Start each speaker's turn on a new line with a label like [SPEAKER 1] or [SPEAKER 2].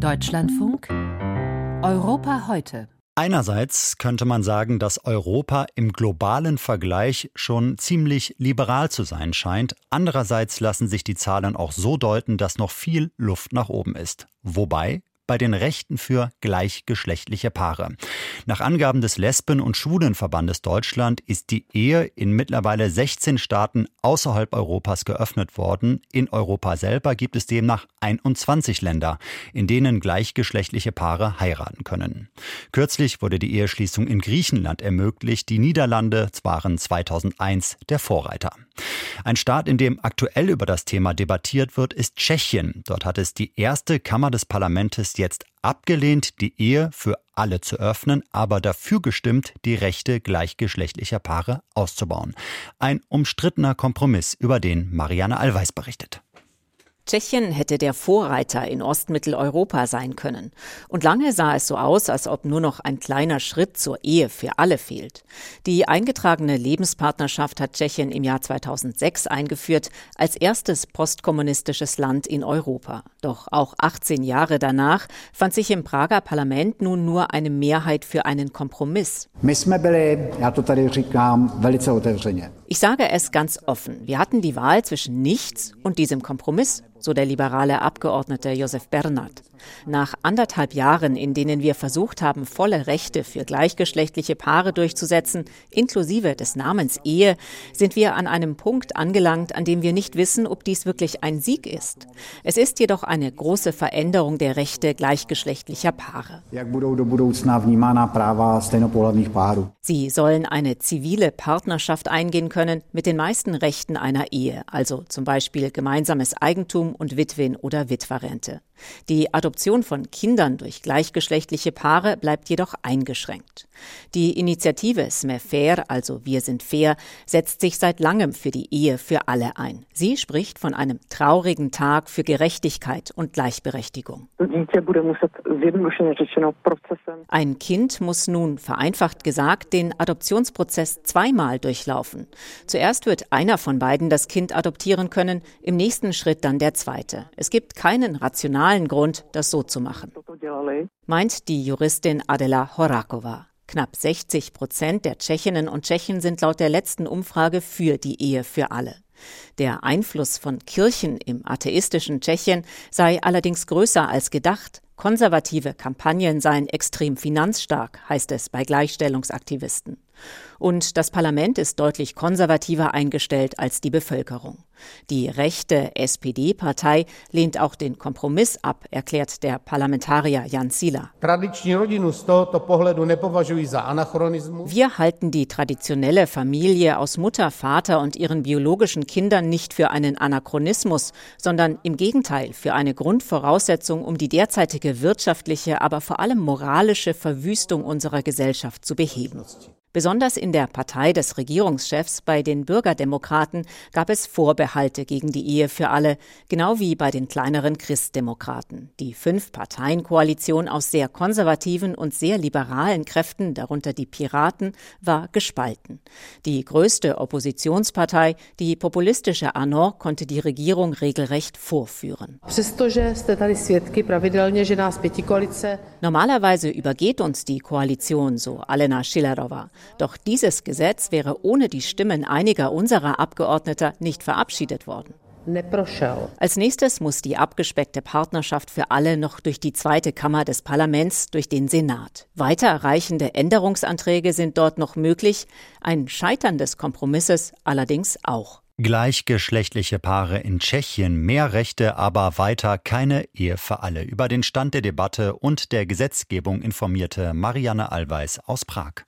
[SPEAKER 1] Deutschlandfunk Europa heute.
[SPEAKER 2] Einerseits könnte man sagen, dass Europa im globalen Vergleich schon ziemlich liberal zu sein scheint. Andererseits lassen sich die Zahlen auch so deuten, dass noch viel Luft nach oben ist. Wobei bei den Rechten für gleichgeschlechtliche Paare. Nach Angaben des Lesben- und Schwulenverbandes Deutschland ist die Ehe in mittlerweile 16 Staaten außerhalb Europas geöffnet worden. In Europa selber gibt es demnach 21 Länder, in denen gleichgeschlechtliche Paare heiraten können. Kürzlich wurde die Eheschließung in Griechenland ermöglicht. Die Niederlande waren 2001 der Vorreiter. Ein Staat, in dem aktuell über das Thema debattiert wird, ist Tschechien. Dort hat es die erste Kammer des Parlaments jetzt abgelehnt, die Ehe für alle zu öffnen, aber dafür gestimmt, die Rechte gleichgeschlechtlicher Paare auszubauen. Ein umstrittener Kompromiss, über den Marianne Allweis berichtet.
[SPEAKER 3] Tschechien hätte der Vorreiter in Ostmitteleuropa sein können. Und lange sah es so aus, als ob nur noch ein kleiner Schritt zur Ehe für alle fehlt. Die eingetragene Lebenspartnerschaft hat Tschechien im Jahr 2006 eingeführt, als erstes postkommunistisches Land in Europa. Doch auch 18 Jahre danach fand sich im Prager Parlament nun nur eine Mehrheit für einen Kompromiss. Ich sage es ganz offen. Wir hatten die Wahl zwischen nichts und diesem Kompromiss so der liberale Abgeordnete Josef Bernhard. Nach anderthalb Jahren, in denen wir versucht haben, volle Rechte für gleichgeschlechtliche Paare durchzusetzen, inklusive des Namens Ehe, sind wir an einem Punkt angelangt, an dem wir nicht wissen, ob dies wirklich ein Sieg ist. Es ist jedoch eine große Veränderung der Rechte gleichgeschlechtlicher Paare. Sie sollen eine zivile Partnerschaft eingehen können mit den meisten Rechten einer Ehe, also zum Beispiel gemeinsames Eigentum und Witwen- oder Witwerrente. Die Adoption von Kindern durch gleichgeschlechtliche Paare bleibt jedoch eingeschränkt. Die Initiative Sme Fair, also Wir sind fair, setzt sich seit langem für die Ehe für alle ein. Sie spricht von einem traurigen Tag für Gerechtigkeit und Gleichberechtigung. Ein Kind muss nun, vereinfacht gesagt, den Adoptionsprozess zweimal durchlaufen. Zuerst wird einer von beiden das Kind adoptieren können, im nächsten Schritt dann der zweite. Es gibt keinen rationalen Grund, das so zu machen, meint die Juristin Adela Horakova. Knapp 60 Prozent der Tschechinnen und Tschechen sind laut der letzten Umfrage für die Ehe für alle. Der Einfluss von Kirchen im atheistischen Tschechien sei allerdings größer als gedacht. Konservative Kampagnen seien extrem finanzstark, heißt es bei Gleichstellungsaktivisten. Und das Parlament ist deutlich konservativer eingestellt als die Bevölkerung. Die rechte SPD-Partei lehnt auch den Kompromiss ab, erklärt der Parlamentarier Jan Sila. Wir halten die traditionelle Familie aus Mutter, Vater und ihren biologischen Kindern nicht für einen Anachronismus, sondern im Gegenteil für eine Grundvoraussetzung, um die derzeitige wirtschaftliche, aber vor allem moralische Verwüstung unserer Gesellschaft zu beheben. Besonders in der Partei des Regierungschefs bei den Bürgerdemokraten gab es Vorbehalte gegen die Ehe für alle, genau wie bei den kleineren Christdemokraten. Die Fünf-Parteien-Koalition aus sehr konservativen und sehr liberalen Kräften, darunter die Piraten, war gespalten. Die größte Oppositionspartei, die populistische Anor, konnte die Regierung regelrecht vorführen. Normalerweise übergeht uns die Koalition, so Alena Schillerova. Doch dieses Gesetz wäre ohne die Stimmen einiger unserer Abgeordneter nicht verabschiedet worden. Als nächstes muss die abgespeckte Partnerschaft für alle noch durch die zweite Kammer des Parlaments, durch den Senat. Weiterreichende Änderungsanträge sind dort noch möglich, ein Scheitern des Kompromisses allerdings auch.
[SPEAKER 2] Gleichgeschlechtliche Paare in Tschechien mehr Rechte, aber weiter keine Ehe für alle. Über den Stand der Debatte und der Gesetzgebung informierte Marianne Allweis aus Prag.